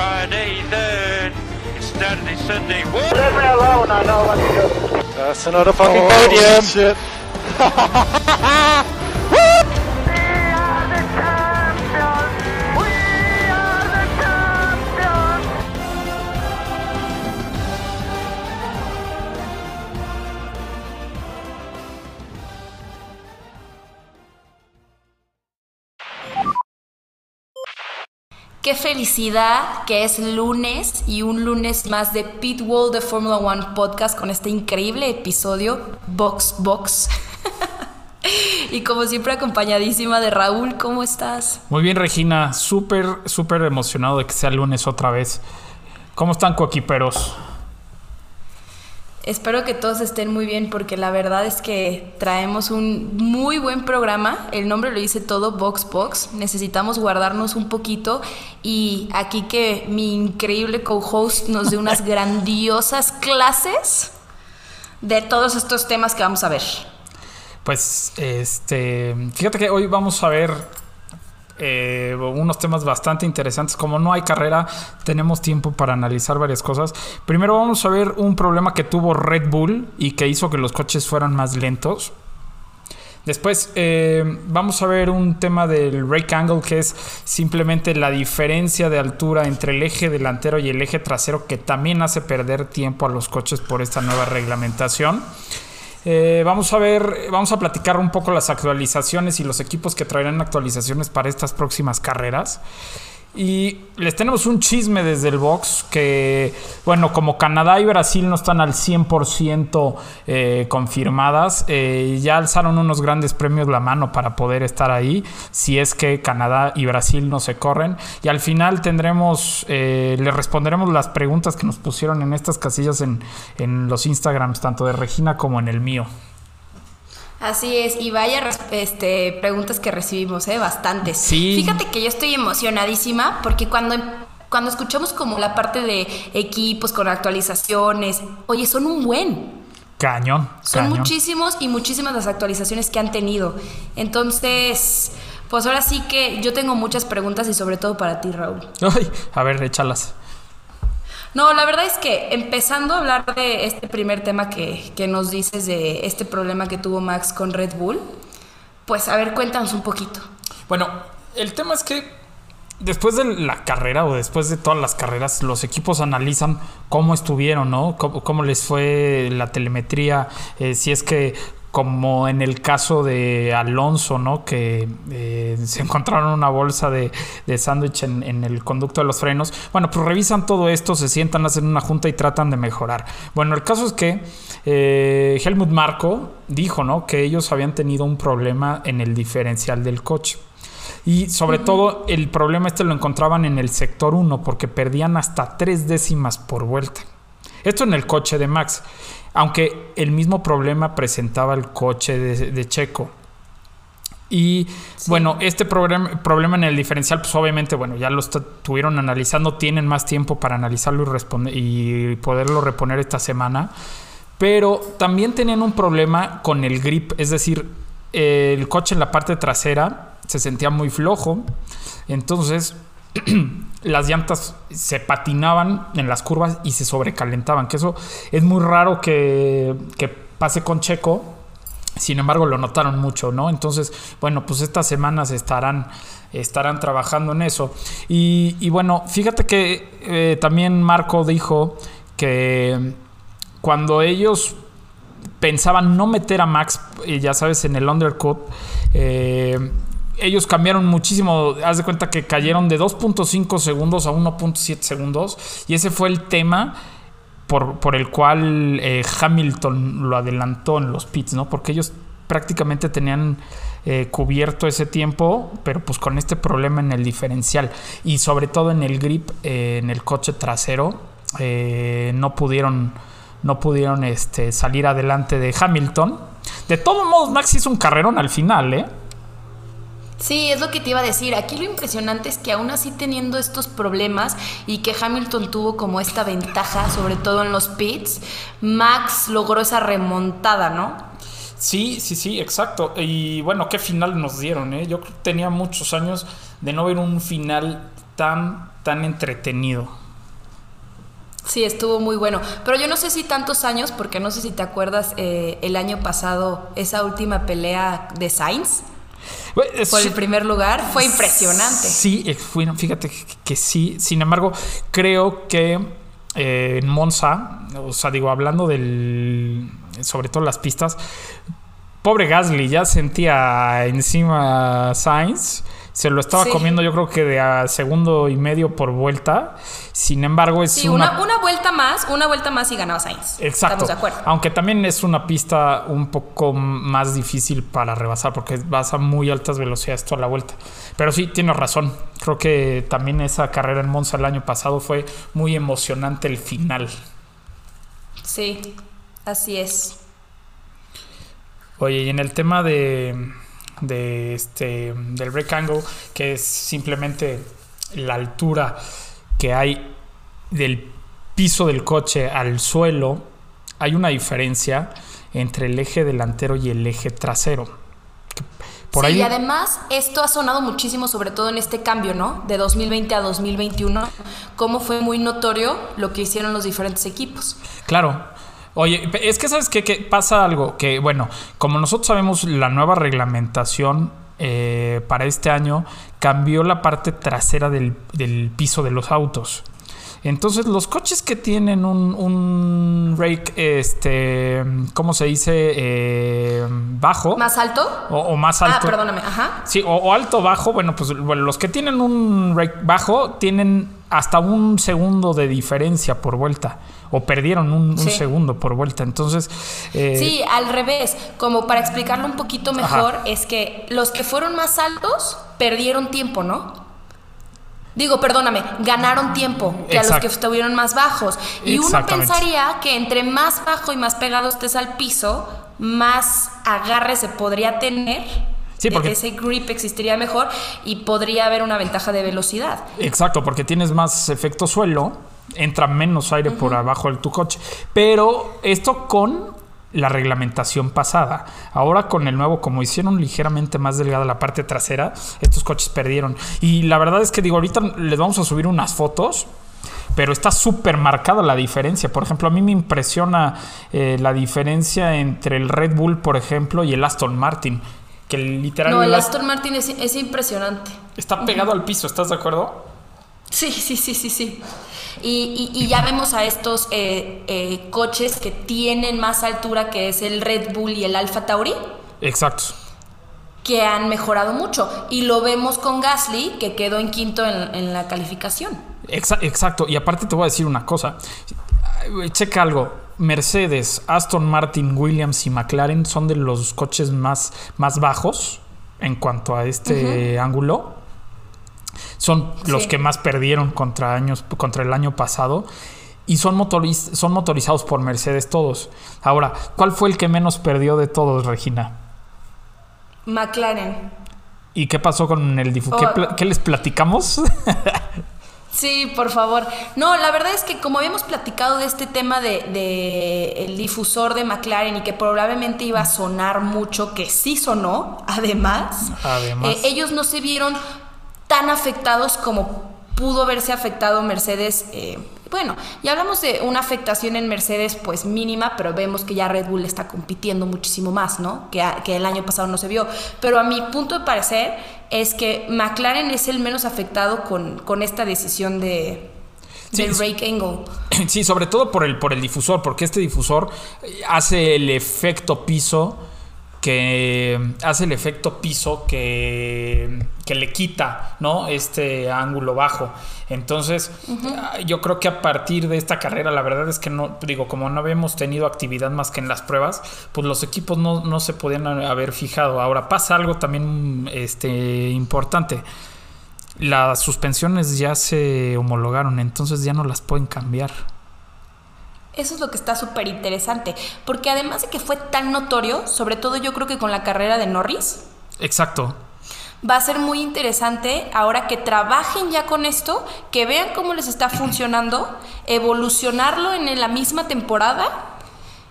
Friday then. It's Saturday, Sunday. What? Leave me alone, I know what to do. That's another fucking oh, podium. Shit. Qué felicidad que es lunes y un lunes más de Pitwall de Formula One Podcast con este increíble episodio Box Box. y como siempre acompañadísima de Raúl, ¿cómo estás? Muy bien, Regina. Súper, súper emocionado de que sea lunes otra vez. ¿Cómo están, coequiperos? Espero que todos estén muy bien porque la verdad es que traemos un muy buen programa. El nombre lo dice todo, Box Box. Necesitamos guardarnos un poquito y aquí que mi increíble co-host nos dé unas grandiosas clases de todos estos temas que vamos a ver. Pues, este, fíjate que hoy vamos a ver eh, unos temas bastante interesantes. Como no hay carrera, tenemos tiempo para analizar varias cosas. Primero vamos a ver un problema que tuvo Red Bull y que hizo que los coches fueran más lentos. Después eh, vamos a ver un tema del rake angle que es simplemente la diferencia de altura entre el eje delantero y el eje trasero que también hace perder tiempo a los coches por esta nueva reglamentación. Eh, vamos a ver, vamos a platicar un poco las actualizaciones y los equipos que traerán actualizaciones para estas próximas carreras. Y les tenemos un chisme desde el box que, bueno, como Canadá y Brasil no están al 100% eh, confirmadas, eh, ya alzaron unos grandes premios la mano para poder estar ahí, si es que Canadá y Brasil no se corren. Y al final tendremos, eh, les responderemos las preguntas que nos pusieron en estas casillas en, en los Instagrams, tanto de Regina como en el mío. Así es, y vaya este, preguntas que recibimos, ¿eh? Bastantes. Sí. Fíjate que yo estoy emocionadísima porque cuando, cuando escuchamos como la parte de equipos con actualizaciones, oye, son un buen. Cañón. Son cañón. muchísimos y muchísimas las actualizaciones que han tenido. Entonces, pues ahora sí que yo tengo muchas preguntas y sobre todo para ti, Raúl. Ay, a ver, échalas. No, la verdad es que empezando a hablar de este primer tema que, que, nos dices de este problema que tuvo Max con Red Bull, pues a ver, cuéntanos un poquito. Bueno, el tema es que después de la carrera o después de todas las carreras, los equipos analizan cómo estuvieron, ¿no? Cómo, les fue la telemetría, eh, si es que como en el caso de Alonso, ¿no? Que eh, se encontraron una bolsa de, de sándwich en, en, el conducto de los frenos. Bueno, pues revisan todo esto, se sientan, hacen una junta y tratan de mejorar. Bueno, el caso es que eh, Helmut Marco dijo, ¿no? Que ellos habían tenido un problema en el diferencial del coche. Y sobre uh -huh. todo el problema este lo encontraban en el sector 1 porque perdían hasta tres décimas por vuelta. Esto en el coche de Max. Aunque el mismo problema presentaba el coche de, de Checo. Y sí. bueno, este problema, problema en el diferencial, pues obviamente, bueno, ya lo estuvieron analizando, tienen más tiempo para analizarlo y, responder, y poderlo reponer esta semana. Pero también tenían un problema con el grip, es decir, el coche en la parte trasera se sentía muy flojo. Entonces, las llantas se patinaban en las curvas y se sobrecalentaban, que eso es muy raro que, que, pase con Checo, sin embargo lo notaron mucho, ¿no? Entonces, bueno, pues estas semanas estarán, estarán trabajando en eso. Y, bueno, fíjate que eh, también Marco dijo que cuando ellos pensaban no meter a Max, eh, ya sabes, en el undercut, eh, ellos cambiaron muchísimo. Haz de cuenta que cayeron de 2.5 segundos a 1.7 segundos. Y ese fue el tema por, por el cual eh, Hamilton lo adelantó en los pits, ¿no? Porque ellos prácticamente tenían eh, cubierto ese tiempo, pero pues con este problema en el diferencial y sobre todo en el grip, eh, en el coche trasero, no pudieron, no pudieron este, salir adelante de Hamilton. De todos modos, Max hizo un carrerón al final, ¿eh? Sí, es lo que te iba a decir. Aquí lo impresionante es que aún así teniendo estos problemas y que Hamilton tuvo como esta ventaja, sobre todo en los pits, Max logró esa remontada, ¿no? Sí, sí, sí, exacto. Y bueno, qué final nos dieron, ¿eh? Yo tenía muchos años de no ver un final tan tan entretenido. Sí, estuvo muy bueno. Pero yo no sé si tantos años, porque no sé si te acuerdas eh, el año pasado, esa última pelea de Sainz por el primer lugar, fue impresionante. Sí, eh, fíjate que, sí. Sin embargo, creo que eh, en Monza, o sea, digo, hablando del. sobre todo las pistas, pobre Gasly ya sentía encima Sainz se lo estaba comiendo yo creo que de a segundo y medio por vuelta. Sin embargo, es una... una... vuelta más, una vuelta más y ganaba Sainz. Exacto. Estamos de acuerdo. Aunque también es una pista un poco más difícil para rebasar porque vas a muy altas velocidades toda la vuelta. Pero sí, tienes razón. Creo que también esa carrera en Monza el año pasado fue muy emocionante el final. Sí, así es. Oye, y en el tema de de este, del break angle, que es simplemente la altura que hay del piso del coche al suelo, hay una diferencia entre el eje delantero y el eje trasero. Por sí, y además esto ha sonado muchísimo, sobre todo en este cambio, ¿no? De 2020 a 2021, cómo fue muy notorio lo que hicieron los diferentes equipos. Claro, Oye, es que sabes qué? que pasa algo que, bueno, como nosotros sabemos, la nueva reglamentación eh, para este año cambió la parte trasera del, piso de los autos. Entonces, los coches que tienen un, un rake, este, ¿cómo se dice? Eh, bajo. ¿Más alto? O, más alto. Ah, perdóname, ajá. Sí, o, o alto, bajo. Bueno, pues bueno, los que tienen un rake bajo tienen hasta un segundo de diferencia por vuelta o perdieron un, segundo por vuelta. Entonces. Eh, sí, al revés. Como para explicarlo un poquito mejor, es que los que fueron más altos perdieron tiempo, ¿no? Digo, perdóname, ganaron tiempo que a los que estuvieron más bajos. Y uno pensaría que entre más bajo y más pegado estés al piso, más agarre se podría tener. Sí, porque ese grip existiría mejor y podría haber una ventaja de velocidad. Exacto, porque tienes más efecto suelo entra menos aire por abajo de tu coche. Pero esto con la reglamentación pasada. Ahora con el nuevo, como hicieron ligeramente más delgada la parte trasera, estos coches perdieron. Y la verdad es que digo, ahorita les vamos a subir unas fotos. Pero está súper marcada la diferencia. Por ejemplo, a mí me impresiona eh, la diferencia entre el Red Bull, por ejemplo, y el Aston Martin. Que literalmente. No, el Aston Martin es, impresionante. Está pegado al piso, ¿estás de acuerdo? Sí, sí, sí, sí, sí. Y, ya vemos a estos eh, eh, coches que tienen más altura, que es el Red Bull y el Alfa Tauri. Exacto. Que han mejorado mucho. Y lo vemos con Gasly, que quedó en quinto en, la calificación. Exacto. Y aparte te voy a decir una cosa. Checa algo. Mercedes, Aston Martin, Williams y McLaren son de los coches más, más bajos en cuanto a este ángulo son los que más perdieron contra, años, contra el año pasado. Y son, son motorizados por Mercedes todos. Ahora, ¿cuál fue el que menos perdió de todos, Regina? McLaren. ¿Y qué pasó con el difusor? ¿Qué, ¿Qué, les platicamos? sí, por favor. No, la verdad es que como habíamos platicado de este tema de, el difusor de McLaren y que probablemente iba a sonar mucho, que sí sonó, además, además. Eh, ellos no se vieron tan afectados como pudo verse afectado Mercedes. Eh, bueno, ya hablamos de una afectación en Mercedes pues mínima, pero vemos que ya Red Bull está compitiendo muchísimo más, ¿no? Que, que el año pasado no se vio. Pero a mi punto de parecer es que McLaren es el menos afectado con, con esta decisión de, del break angle. Sí, sobre todo por el, por el difusor, porque este difusor hace el efecto piso que hace el efecto piso que, que, le quita ¿no? este ángulo bajo. Entonces, yo creo que a partir de esta carrera, la verdad es que no, digo, como no habíamos tenido actividad más que en las pruebas, pues los equipos no, no se podían haber fijado. Ahora pasa algo también este, importante. Las suspensiones ya se homologaron, entonces ya no las pueden cambiar. Eso es lo que está súper interesante, porque además de que fue tan notorio, sobre todo yo creo que con la carrera de Norris. Exacto. Va a ser muy interesante ahora que trabajen ya con esto, que vean cómo les está funcionando, evolucionarlo en la misma temporada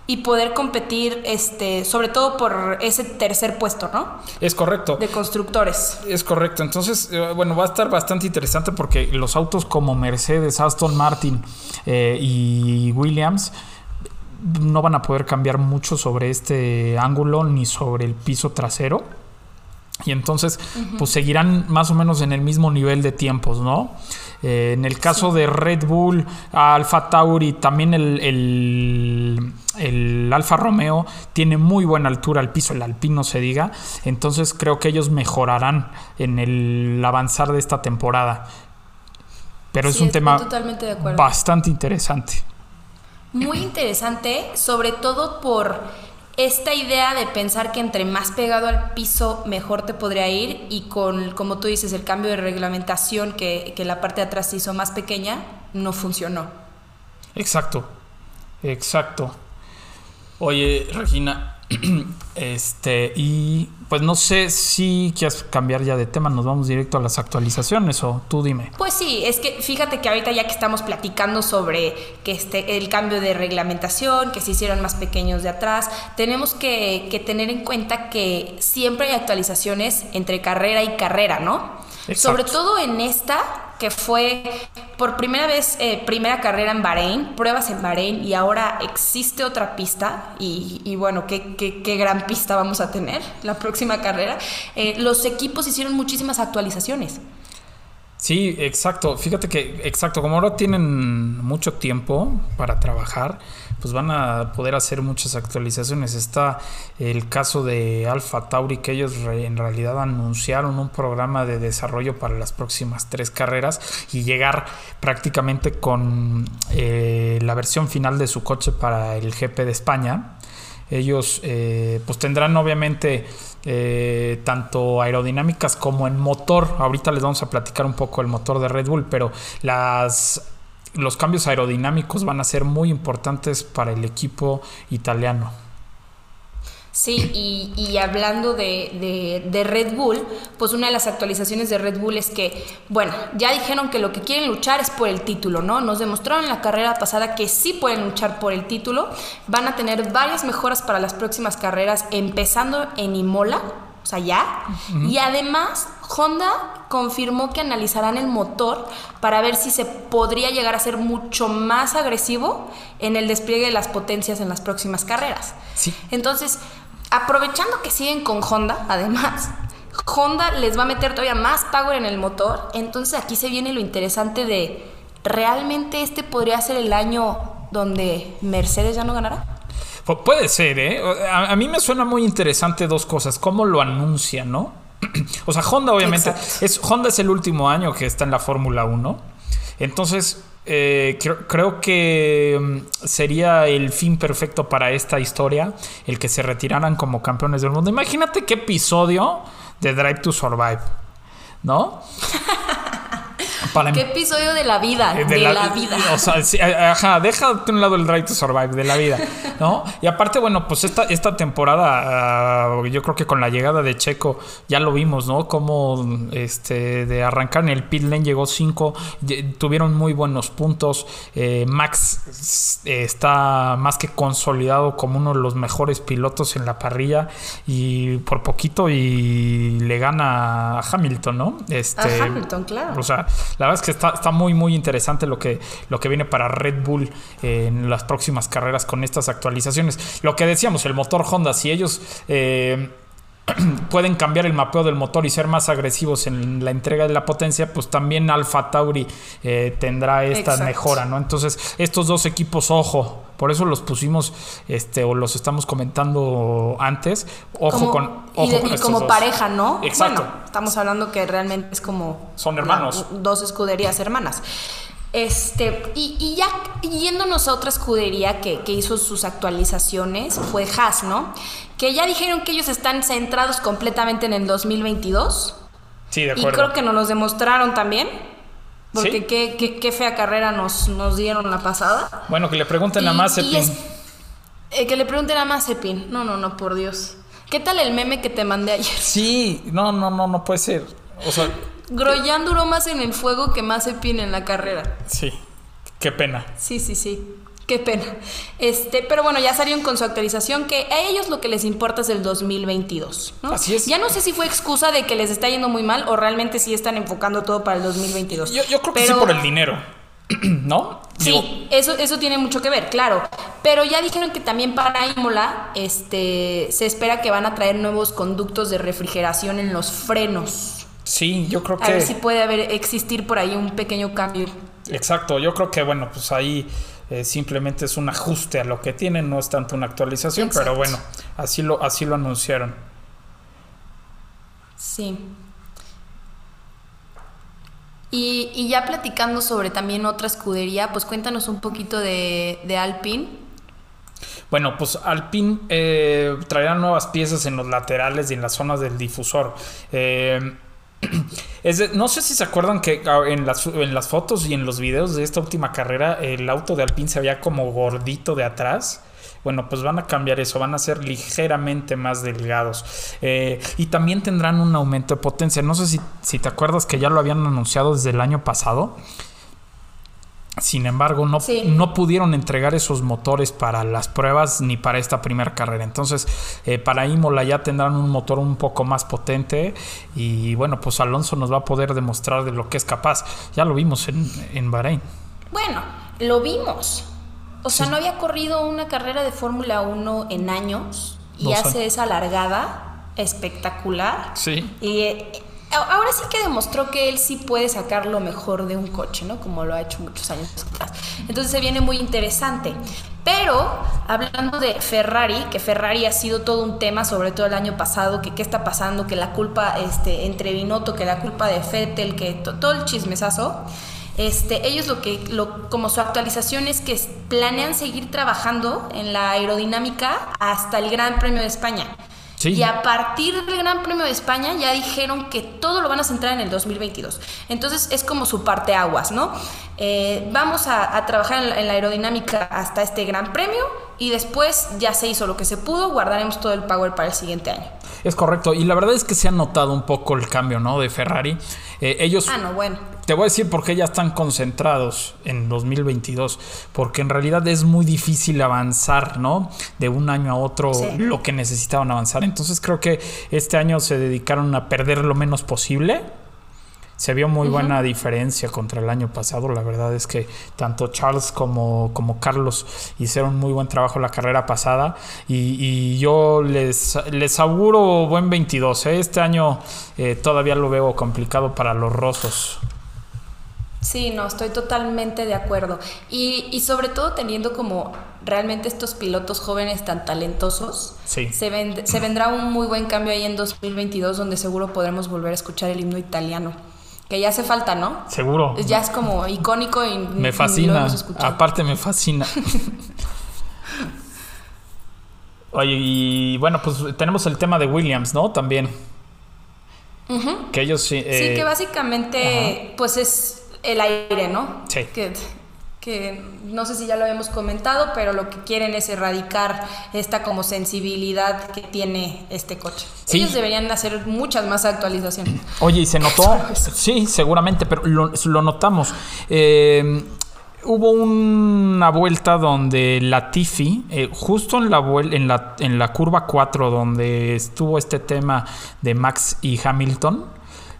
y poder competir, este, sobre todo por ese tercer puesto, ¿no? Es correcto. De constructores. Es correcto. Entonces, eh, bueno, va a estar bastante interesante porque los autos como Mercedes, Aston Martin eh, y Williams no van a poder cambiar mucho sobre este ángulo ni sobre el piso trasero. Y entonces, pues seguirán más o menos en el mismo nivel de tiempos, ¿no? Eh, en el caso de Red Bull, Alfa Tauri, también el, el, el, Alfa Romeo tiene muy buena altura al piso, el Alpino se diga. Entonces creo que ellos mejorarán en el avanzar de esta temporada. Pero Sí, es un tema totalmente bastante interesante. Muy interesante, sobre todo por esta idea de pensar que entre más pegado al piso mejor te podría ir y con, como tú dices, el cambio de reglamentación que, que la parte de atrás se hizo más pequeña, no funcionó. Exacto, exacto. Oye, Regina, este, y pues no sé si quieres cambiar ya de tema, nos vamos directo a las actualizaciones o tú dime. Pues sí, es que fíjate que ahorita ya que estamos platicando sobre que este, el cambio de reglamentación, que se hicieron más pequeños de atrás, tenemos que, que tener en cuenta que siempre hay actualizaciones entre carrera y carrera, ¿no? Exacto. Sobre todo en esta, que fue por primera vez, eh, primera carrera en Bahrein, pruebas en Bahrein y ahora existe otra pista y, y bueno, qué, qué, qué gran pista vamos a tener la próxima carrera. Eh, los equipos hicieron muchísimas actualizaciones. Sí, exacto. Fíjate que, exacto, como ahora tienen mucho tiempo para trabajar, pues van a poder hacer muchas actualizaciones. Está el caso de Alpha Tauri, que ellos en realidad anunciaron un programa de desarrollo para las próximas tres carreras y llegar prácticamente con eh, la versión final de su coche para el GP de España. Ellos eh, pues tendrán obviamente eh, tanto aerodinámicas como en motor. Ahorita les vamos a platicar un poco el motor de Red Bull, pero las, los cambios aerodinámicos van a ser muy importantes para el equipo italiano. Sí, y, y hablando de, de- de Red Bull, pues una de las actualizaciones de Red Bull es que, bueno, ya dijeron que lo que quieren luchar es por el título, ¿no? Nos demostraron en la carrera pasada que sí pueden luchar por el título. Van a tener varias mejoras para las próximas carreras, empezando en Imola, o sea, ya. Y además, Honda confirmó que analizarán el motor para ver si se podría llegar a ser mucho más agresivo en el despliegue de las potencias en las próximas carreras. Sí. Entonces, aprovechando que siguen con Honda, además, Honda les va a meter todavía más power en el motor. Entonces aquí se viene lo interesante de, ¿realmente este podría ser el año donde Mercedes ya no ganará? Pu- puede ser, ¿eh? A, a mí me suena muy interesante dos cosas. Cómo lo anuncian, ¿no? o sea, Honda obviamente... Exacto. Es, Honda es el último año que está en la Fórmula 1. Entonces, eh, creo, creo que mm, sería el fin perfecto para esta historia el que se retiraran como campeones del mundo. Imagínate qué episodio de Drive to Survive, ¿no? Para em- ¿Qué episodio de la vida? De, la, vida. O sea, sí, ajá, deja de un lado el Drive to Survive de la vida, ¿no? Y aparte, bueno, pues esta, esta temporada, ah, yo creo que con la llegada de Checo ya lo vimos, ¿no? Como este, de arrancar en el pit lane llegó 5, tuvieron muy buenos puntos. Eh, Max eh, está más que consolidado como uno de los mejores pilotos en la parrilla y por poquito y le gana a Hamilton, ¿no? Este, A Hamilton, claro. O sea, la verdad es que está, está muy, muy interesante lo que, lo que viene para Red Bull eh, en las próximas carreras con estas actualizaciones. Lo que decíamos, el motor Honda, si ellos eh, pueden cambiar el mapeo del motor y ser más agresivos en la entrega de la potencia, pues también Alfa Tauri eh, tendrá esta Exacto. mejora, ¿no? Entonces, estos dos equipos, ojo, por eso los pusimos, este, o los estamos comentando antes, ojo Como- con, y, ojo de- con y como dos. pareja, ¿no? Exacto. Bueno, estamos hablando que realmente es como... Son hermanos. dos escuderías hermanas. Este, y, y ya yéndonos a otra escudería que, que hizo sus actualizaciones fue Haas, ¿no? Que ya dijeron que ellos están centrados completamente en el 2022. Sí, de Y acuerdo. creo que nos los demostraron también. Porque Sí. qué, qué- qué fea carrera nos, nos dieron la pasada. Bueno, que le pregunten a Mazepin. es- eh, que le pregunten a Mazepin. No, no, no, por Dios. ¿Qué tal el meme que te mandé ayer? Sí, no, no, no, no puede ser. O sea, Groyan duró más en el fuego que Mazepin en la carrera. sí, qué pena. Sí, sí, sí. Qué pena. Este, pero bueno, ya salieron con su actualización que a ellos lo que les importa es el 2022. ¿no? Así es. Ya no sé si fue excusa de que les está yendo muy mal o realmente sí están enfocando todo para el 2022. Yo, yo creo que sí por el dinero, ¿no? Sí, Digo, eso, eso tiene mucho que ver, claro. Pero ya dijeron que también para Imola este, se espera que van a traer nuevos conductos de refrigeración en los frenos. sí, yo creo A ver que... si puede haber, existir por ahí un pequeño cambio. Exacto, yo creo que bueno, pues ahí eh, simplemente es un ajuste a lo que tienen, no es tanto una actualización, pero bueno, así lo, así lo anunciaron. Sí. Y, y ya platicando sobre también otra escudería, pues cuéntanos un poquito de, de Alpine. Bueno, pues Alpine eh, traerá nuevas piezas en los laterales y en las zonas del difusor. Eh, no sé si se acuerdan que ah, en las, en las fotos y en los videos de esta última carrera el auto de Alpine se veía como gordito de atrás. Bueno, pues van a cambiar eso, van a ser ligeramente más delgados. Eh, y también tendrán un aumento de potencia. No sé si, si te acuerdas que ya lo habían anunciado desde el año pasado. Sin embargo, no, Sí. no pudieron entregar esos motores para las pruebas ni para esta primera carrera. Entonces, eh, para Imola ya tendrán un motor un poco más potente y bueno, pues Alonso nos va a poder demostrar de lo que es capaz. Ya lo vimos en, en Bahrein. Bueno, lo vimos. O sea, no había corrido una carrera de Fórmula 1 en años y hace esa largada espectacular. Sí. Y eh, ahora sí que demostró que él sí puede sacar lo mejor de un coche, ¿no? Como lo ha hecho muchos años atrás. Entonces se viene muy interesante. Pero hablando de Ferrari, que Ferrari ha sido todo un tema, sobre todo el año pasado, que qué está pasando, que la culpa este, entre Binotto, que la culpa de Fettel, que to- todo el chismesazo. Este, ellos lo que, lo, como su actualización es que planean seguir trabajando en la aerodinámica hasta el Gran Premio de España. Y a partir del Gran Premio de España ya dijeron que todo lo van a centrar en el 2022. Entonces es como su parteaguas, ¿no? Eh, vamos a, a trabajar en la, en la aerodinámica hasta este Gran Premio y después ya se hizo lo que se pudo, guardaremos todo el power para el siguiente año. Es correcto. Y la verdad es que se ha notado un poco el cambio, ¿no? De Ferrari. Eh, ellos Ah, no, bueno. Te voy a decir por qué ya están concentrados en 2022, porque en realidad es muy difícil avanzar, ¿no? De un año a otro Sí. lo que necesitaban avanzar. Entonces creo que este año se dedicaron a perder lo menos posible. Se vio muy buena diferencia contra el año pasado. La verdad es que tanto Charles como, como Carlos hicieron muy buen trabajo la carrera pasada. Y, y yo les, les auguro buen 22. ¿eh? Este año eh, todavía lo veo complicado para los rosos. Sí, no, estoy totalmente de acuerdo. Y, y sobre todo teniendo como realmente estos pilotos jóvenes tan talentosos, Sí. se, vend- se vendrá un muy buen cambio ahí en 2022 donde seguro podremos volver a escuchar el himno italiano. Que ya hace falta, ¿no? Seguro. Es- Ya es como icónico y Me lo fascina. hemos escuchado. Aparte me fascina. Oye, y bueno, pues tenemos el tema de Williams, ¿no? También. Que ellos sí. Sí, eh, que básicamente pues es el aire, ¿no? Sí. Que, que no sé si ya lo habíamos comentado, pero lo que quieren es erradicar esta como sensibilidad que tiene este coche. Sí. Ellos deberían hacer muchas más actualizaciones. Oye, y se notó. sí, seguramente, pero lo, lo notamos. Eh, hubo una vuelta donde Latifi, eh, justo en la, en, la, en la curva 4, donde estuvo este tema de Max y Hamilton.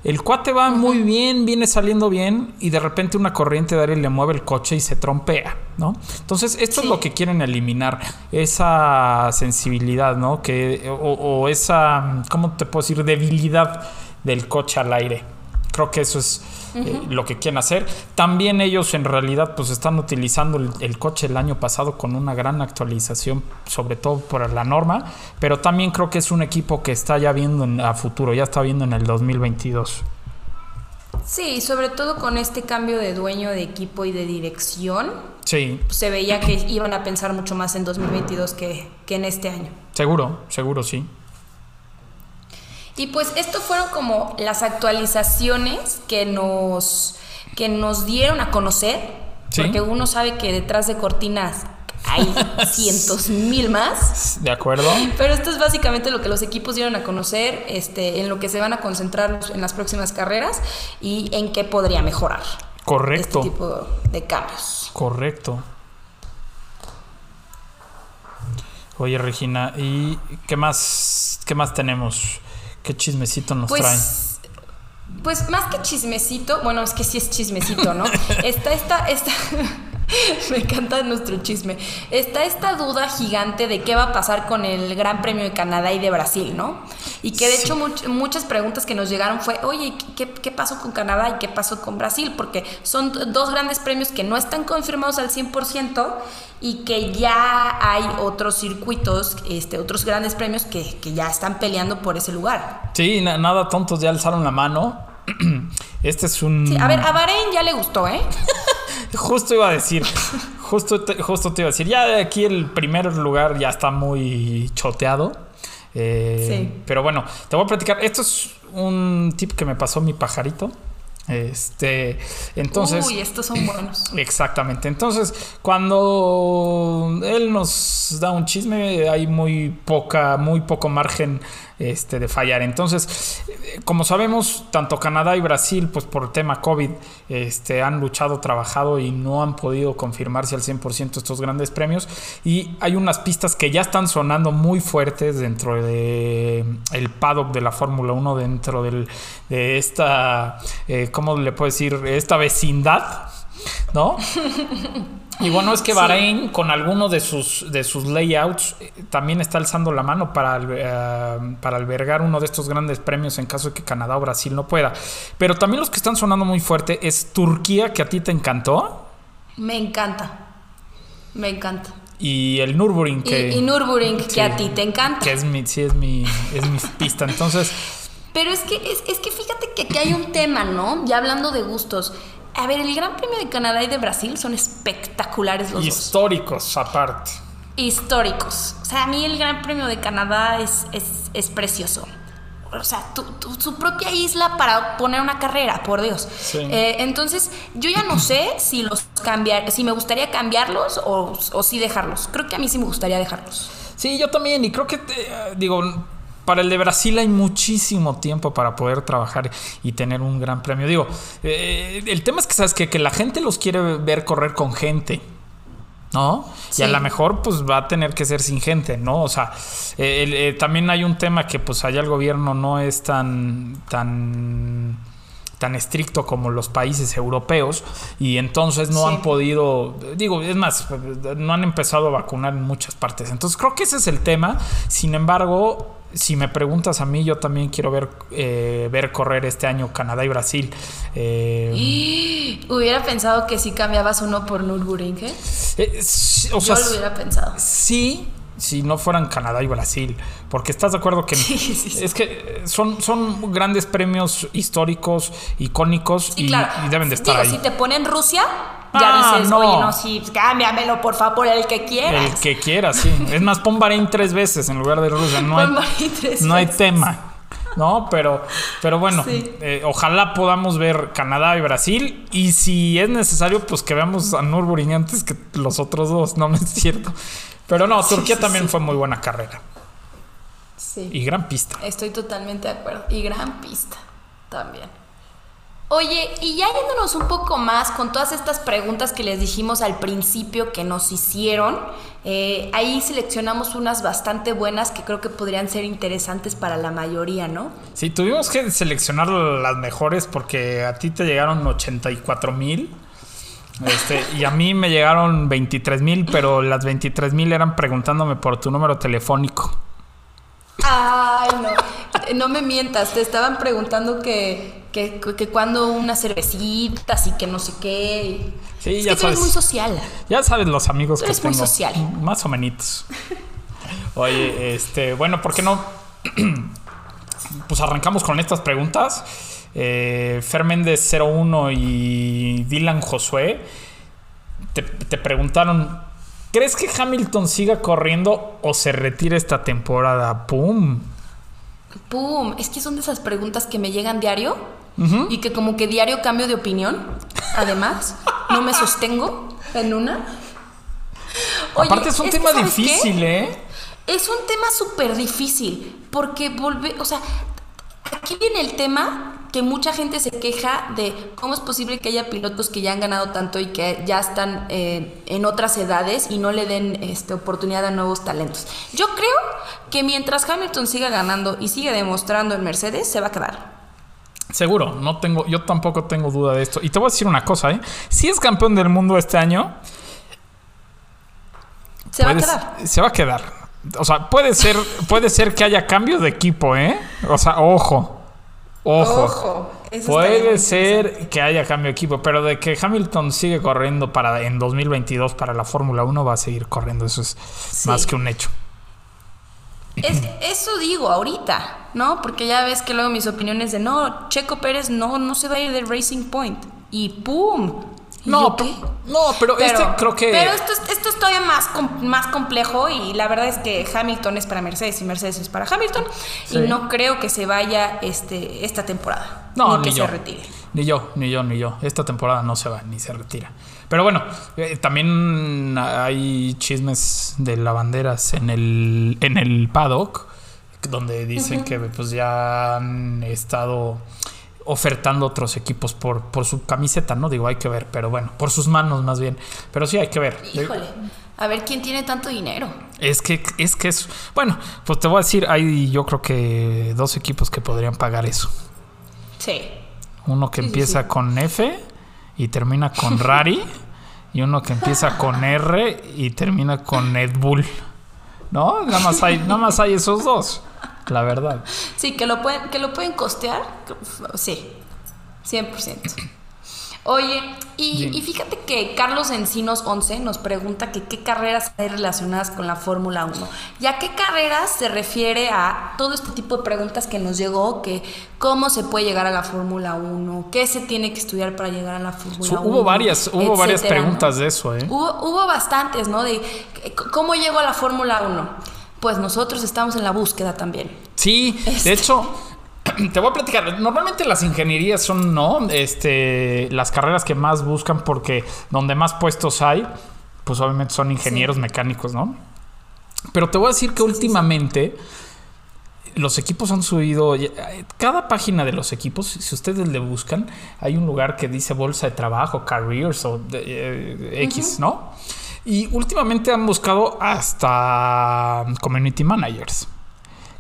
El cuate va muy bien, viene saliendo bien y de repente una corriente de aire le mueve el coche y se trompea, ¿no? Entonces, esto es lo que quieren eliminar, esa sensibilidad, ¿no? Que, o, o esa, ¿cómo te puedo decir? Debilidad del coche al aire. Creo que eso es eh, lo que quieren hacer. También ellos en realidad pues están utilizando el, el coche el año pasado con una gran actualización, sobre todo por la norma, pero también creo que es un equipo que está ya viendo en- a futuro, ya está viendo en el 2022. Sí, sobre todo con este cambio de dueño de equipo y de dirección, Sí, se veía que iban a pensar mucho más en 2022 que, que en este año. seguro, seguro sí. Y pues esto fueron como las actualizaciones que nos, que nos dieron a conocer, Sí. porque uno sabe que detrás de cortinas hay cientos mil más. ¿De acuerdo? Pero esto es básicamente lo que los equipos dieron a conocer, este, en lo que se van a concentrar en las próximas carreras y en qué podría mejorar Correcto, este tipo de cambios. correcto. Oye, Regina, ¿y qué más, qué más tenemos? ¿Qué chismecito nos traen? Pues, pues más que chismecito, bueno, es que sí es chismecito, ¿no? Está esta, esta, me encanta nuestro chisme. Está esta duda gigante de qué va a pasar con el Gran Premio de Canadá y de Brasil, ¿no? Y que de Sí. hecho much- muchas preguntas que nos llegaron fue, oye, ¿qué, qué pasó con Canadá y qué pasó con Brasil? Porque son dos grandes premios que no están confirmados al 100% y que ya hay otros circuitos, este, otros grandes premios que, que ya están peleando por ese lugar. Sí, na- nada tontos ya alzaron la mano. Este es un. Sí, a ver, a Bahrein ya le gustó, ¿eh? Justo iba a decir, justo te, justo te iba a decir, ya de aquí el primer lugar ya está muy choteado. Eh, Sí. Pero bueno, te voy a platicar. Esto es un tip que me pasó mi pajarito. Este, entonces. Uy, estos son buenos. Exactamente. Entonces, cuando él nos da un chisme, hay muy poca, muy poco margen este, de fallar. Entonces, como sabemos, tanto Canadá y Brasil, pues por el tema COVID, este, han luchado, trabajado y no han podido confirmarse al 100% estos grandes premios. Y hay unas pistas que ya están sonando muy fuertes dentro de paddock de la Fórmula 1, dentro del, de esta, eh, ¿cómo le puedo decir? Esta vecindad, ¿no? Y bueno, es que Bahrein, con alguno de sus, de sus layouts, eh, también está alzando la mano para, eh, para albergar uno de estos grandes premios en caso de que Canadá o Brasil no pueda. Pero también los que están sonando muy fuerte es Turquía, que a ti te encantó, Me encanta. Me encanta. y el Nürburgring, Y, que, y Nürburgring, que a ti te encanta. que es mi, sí, es mi, es mi pista. Entonces, Pero es que, es, es que fíjate que aquí hay un tema, ¿no? Ya hablando de gustos. A ver, el Gran Premio de Canadá y de Brasil son espectaculares los dos. históricos aparte. Históricos. O sea, a mí el Gran Premio de Canadá es, es, es precioso. O sea, tu- tu- su propia isla para poner una carrera, por Dios. Sí. Eh, entonces, yo ya no sé si los cambiar, si me gustaría cambiarlos o, o si dejarlos. Creo que a mí sí me gustaría dejarlos. Sí, yo también. Y creo que, eh, digo, para el de Brasil hay muchísimo tiempo para poder trabajar y tener un gran premio. Digo, eh, el tema es que, ¿sabes qué? Que la gente los quiere ver correr con gente. ¿No? Sí. Y a lo mejor pues va a tener que ser sin gente, ¿no? O sea, eh, eh, también hay un tema que pues allá el gobierno no es tan, tan, tan estricto como los países europeos y entonces no Sí. han podido, digo, es más, no han empezado a vacunar en muchas partes. Entonces creo que ese es el tema. Sin embargo, si me preguntas a mí, yo también quiero ver, eh, ver correr este año Canadá y Brasil. Eh, Hubiera pensado que si cambiabas uno por Nürburgring, ¿eh? eh, sí, o Yo sea, lo hubiera pensado. Sí, si no fueran Canadá y Brasil. Porque estás de acuerdo que Sí, sí, sí. es que son, son grandes premios históricos, icónicos Sí, y, claro. y deben de estar Digo, ahí. si te ponen Rusia, ya Ah, dices, no. oye, no, sí, cámbiamelo, por favor, el que quieras. El que quiera, sí. Es más, pon Bahrein tres veces en lugar de Rusia. No hay, Pon Bahrein tres no hay tema. No, pero, pero bueno, Sí. eh, ojalá podamos ver Canadá y Brasil. Y si es necesario, pues que veamos a Nürburgring antes que los otros dos. No, no es cierto. Pero no, Turquía sí, también sí. fue muy buena carrera. Sí. Y gran pista. Estoy totalmente de acuerdo. Y gran pista también. Oye, y ya yéndonos un poco más con todas estas preguntas que les dijimos al principio que nos hicieron, eh, ahí seleccionamos unas bastante buenas que creo que podrían ser interesantes para la mayoría, ¿no? Sí, tuvimos que seleccionar las mejores porque a ti te llegaron 84 mil. Este, y a mí me llegaron 23 mil, pero las 23 mil eran preguntándome por tu número telefónico. Ay, no. No me mientas, te estaban preguntando que, que, que cuando unas cervecitas y que no sé qué. Sí, es ya que tú eres sabes. muy social. Ya sabes los amigos Tú que eres muy tengo. social. Más o menos. Oye, este, bueno, ¿por qué no? pues arrancamos con estas preguntas. Eh, Fer Méndez 01 y Dylan Josué te, te preguntaron: ¿Crees que Hamilton siga corriendo o se retire esta temporada? ¡Pum! ¡Pum! Es que son de esas preguntas que me llegan diario y que como que diario cambio de opinión. Además, no me sostengo en una. Oye, Aparte, es un tema difícil, ¿eh? Es un tema súper difícil porque volver, o sea, aquí viene el tema que mucha gente se queja de cómo es posible que haya pilotos que ya han ganado tanto y que ya están eh, en otras edades y no le den este, oportunidad a nuevos talentos. Yo creo que mientras Hamilton siga ganando y siga demostrando en Mercedes, se va a quedar. Seguro, no tengo, yo tampoco tengo duda de esto. Y te voy a decir una cosa, ¿eh? Si es campeón del mundo este año, Se va a quedar. Se va a quedar. O sea, puede ser, puede ser que haya cambio de equipo, ¿eh? O sea, ojo. Ojo. Puede ser que haya cambio de equipo, pero de que Hamilton sigue corriendo para en 2022 para la Fórmula 1 va a seguir corriendo, eso es más que un hecho. Es- eso digo ahorita, ¿no? Porque ya ves que luego mis opiniones de no, Checo Pérez no, no se va a ir de Racing Point. Y ¡pum! ¿Y No, qué? no, pero, este creo que Pero esto, es- esto es todavía más, com- más complejo y la verdad es que Hamilton es para Mercedes y Mercedes es para Hamilton. Sí. Y no creo que se vaya este, esta temporada. No, ni que ni se yo. retire. Ni yo, ni yo, ni yo. Esta temporada no se va, ni se retira. Pero bueno, eh, también hay chismes de lavanderas en el, en el paddock, donde dicen que pues ya han estado ofertando otros equipos por, por su camiseta, ¿no? Digo, hay que ver, pero bueno, por sus manos más bien. Pero sí hay que ver. Híjole, a ver quién tiene tanto dinero. Es que, es que es. Bueno, pues te voy a decir, hay yo creo que dos equipos que podrían pagar eso. Sí. Uno que Sí, sí, empieza sí. con F y termina con Rari. y uno que empieza con R y termina con Ed Bull. ¿No? Nada más hay, nada más hay esos dos. La verdad. Sí, que lo pueden, que lo pueden costear. Sí, 100%. Oye, y, fíjate que Carlos Encinos 11 nos pregunta que qué carreras hay relacionadas con la Fórmula 1. ¿Y a qué carreras se refiere a todo este tipo de preguntas que nos llegó? Que cómo se puede llegar a la Fórmula 1, qué se tiene que estudiar para llegar a la Fórmula Su- 1. hubo varias, hubo varias preguntas de eso, ¿eh? Hubo, hubo bastantes, ¿no? De cómo llego a la Fórmula 1. Pues nosotros estamos en la búsqueda también. Sí, Este. de hecho, te voy a platicar. Normalmente las ingenierías son, ¿no? Este, las carreras que más buscan porque donde más puestos hay, pues obviamente son ingenieros mecánicos, ¿no? Pero te voy a decir que últimamente los equipos han subido. Cada página de los equipos, si ustedes le buscan, hay un lugar que dice bolsa de trabajo, careers o de- eh, X, ¿no? Y últimamente han buscado hasta community managers.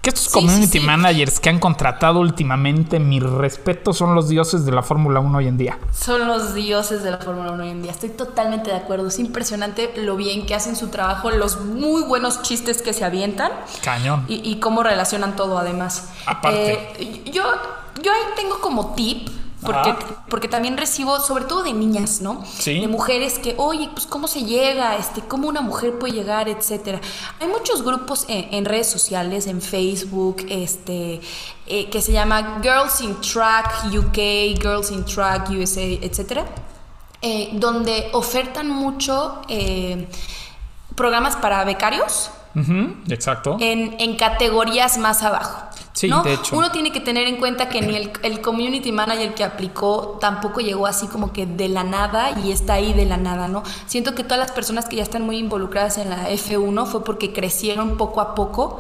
Que estos Sí, community sí, managers que han contratado últimamente, mi respeto, son los dioses de la Fórmula 1 hoy en día. Son los dioses de la Fórmula 1 hoy en día. Estoy totalmente de acuerdo. Es impresionante lo bien que hacen su trabajo, los muy buenos chistes que se avientan Cañón. y, y cómo relacionan todo además. Aparte. Eh, yo, yo ahí tengo como tip. Porque, Ajá. porque también recibo, sobre todo de niñas, ¿no? Sí. De mujeres que, oye, pues cómo se llega, este, cómo una mujer puede llegar, etcétera. Hay muchos grupos en, en redes sociales, en Facebook, este, eh, que se llama Girls in Track UK, Girls in Track USA, etcétera, eh, donde ofertan mucho eh, programas para becarios Exacto. en, en categorías más abajo. Sí, ¿no? de hecho. Uno tiene que tener en cuenta que ni el, el community manager que aplicó tampoco llegó así como que de la nada y está ahí de la nada, ¿no? Siento que todas las personas que ya están muy involucradas en la F1 fue porque crecieron poco a poco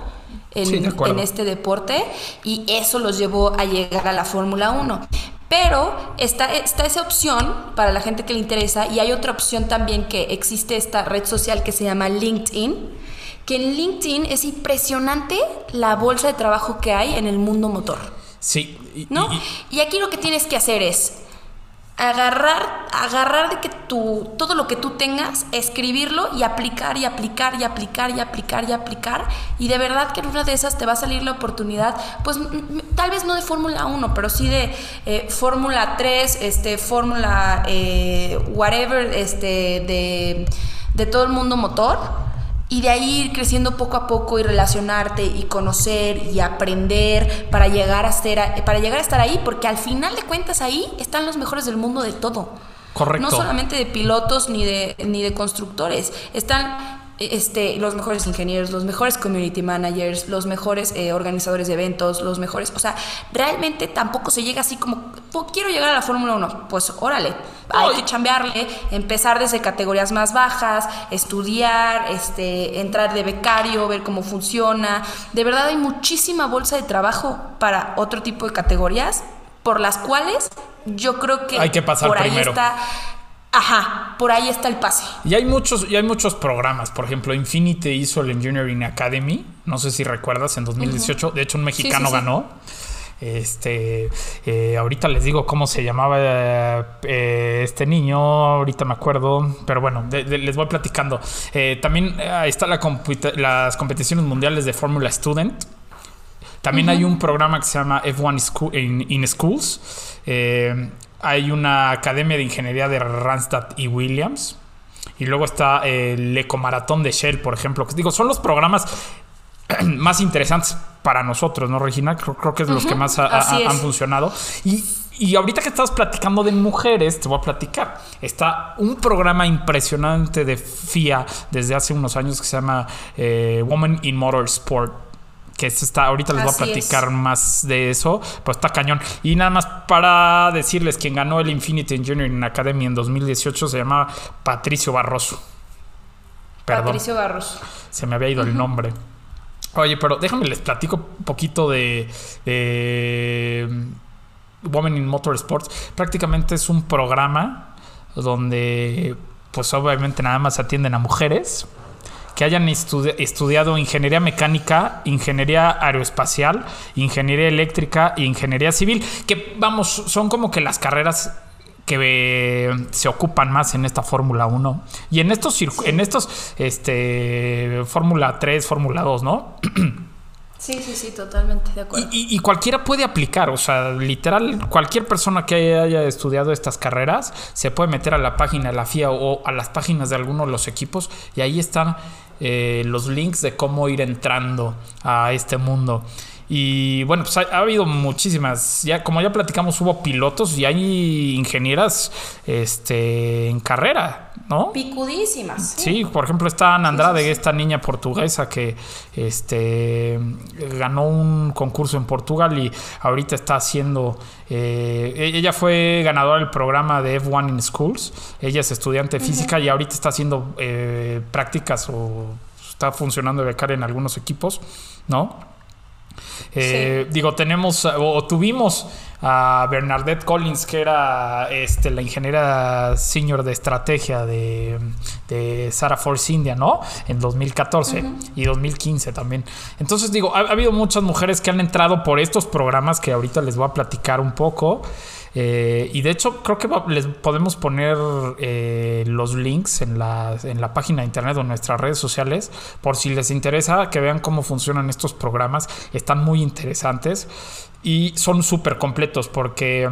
en, Sí, de acuerdo. en este deporte y eso los llevó a llegar a la Fórmula 1. Pero está, está esa opción para la gente que le interesa y hay otra opción también que existe esta red social que se llama LinkedIn, que en LinkedIn es impresionante la bolsa de trabajo que hay en el mundo motor, Sí. y- ¿no? y- Y aquí lo que tienes que hacer es agarrar, agarrar de que tú, todo lo que tú tengas, escribirlo y aplicar y aplicar y aplicar y aplicar y aplicar. Y de verdad que en una de esas te va a salir la oportunidad, pues tal vez no de Fórmula 1, pero sí de eh, Fórmula 3, este, Fórmula eh, whatever, este, de, de todo el mundo motor. Y de ahí ir creciendo poco a poco y relacionarte y conocer y aprender para llegar a ser para llegar a estar ahí, porque al final de cuentas ahí están los mejores del mundo de todo. Correcto. No solamente de pilotos ni de ni de constructores, están este, los mejores ingenieros, los mejores community managers, los mejores eh, organizadores de eventos, los mejores, o sea, realmente tampoco se llega así como, "Po- quiero llegar a la Fórmula 1, pues órale, hay Ay. que chambearle, empezar desde categorías más bajas, estudiar, este, entrar de becario, ver cómo funciona. De verdad hay muchísima bolsa de trabajo para otro tipo de categorías, por las cuales yo creo que Hay que pasar por ahí primero. está. Ajá, por ahí está el pase. Y hay muchos, y hay muchos programas. Por ejemplo, Infinity hizo el Engineering Academy. No sé si recuerdas, en 2018. De hecho, un mexicano sí, sí. ganó. Este, eh, ahorita les digo cómo se llamaba eh, este niño, ahorita me acuerdo, pero bueno, de- de- les voy platicando. Eh, también eh, está la las competiciones mundiales de Fórmula Student. También hay un programa que se llama F1 School- in, in Schools. Hay una academia de ingeniería de Randstad y Williams. Y luego está el Ecomaratón de Shell, por ejemplo. Que digo, son los programas más interesantes para nosotros, ¿no, Regina? Creo, creo que es los que más ha- ha- han funcionado. Y, y ahorita que estabas platicando de mujeres, te voy a platicar. Está un programa impresionante de FIA desde hace unos años que se llama eh, Women in Motorsport. Que es está, ahorita les voy a es. platicar más de eso, pues está cañón. Y nada más para decirles, quien ganó el Infinity Engineering Academy en 2018 se llamaba Patricio Barroso. Perdón. Patricio Barros. Se me había ido el nombre. Oye, pero déjame les platico un poquito de, de mm, Women in Motorsports. Prácticamente es un programa donde, pues obviamente nada más atienden a mujeres que hayan estudi- estudiado ingeniería mecánica, ingeniería aeroespacial, ingeniería eléctrica e ingeniería civil, que vamos, son como que las carreras que eh, se ocupan más en esta Fórmula 1 y en estos en estos este Fórmula 3, Fórmula 2, ¿no? Sí, sí, sí, totalmente de acuerdo. y- y cualquiera puede aplicar, o sea, literal, cualquier persona que haya estudiado estas carreras se puede meter a la página de la FIA o a las páginas de algunos de los equipos y ahí están eh, los links de cómo ir entrando a este mundo. Y bueno, pues ha, ha habido muchísimas, ya como ya platicamos, hubo pilotos y hay ingenieras este, en carrera, ¿no? Picudísimas. Sí, por ejemplo está Ana Andrade, esta niña portuguesa que este ganó un concurso en Portugal y ahorita está haciendo. eh, ella fue ganadora del programa de F1 in Schools. Ella es estudiante de física y ahorita está haciendo eh, prácticas o está funcionando de becaria en algunos equipos, ¿no? Eh, Digo, tenemos o, tuvimos a Bernadette Collins, que era este, la ingeniera senior de estrategia de, de Sarah Force India, ¿no? En 2014 y 2015 también. Entonces, digo, ha, ha habido muchas mujeres que han entrado por estos programas que ahorita les voy a platicar un poco. Eh, y de hecho, creo que va- les podemos poner eh, los links en la, en la página de internet o en nuestras redes sociales por si les interesa que vean cómo funcionan estos programas. Están muy interesantes y son súper completos porque,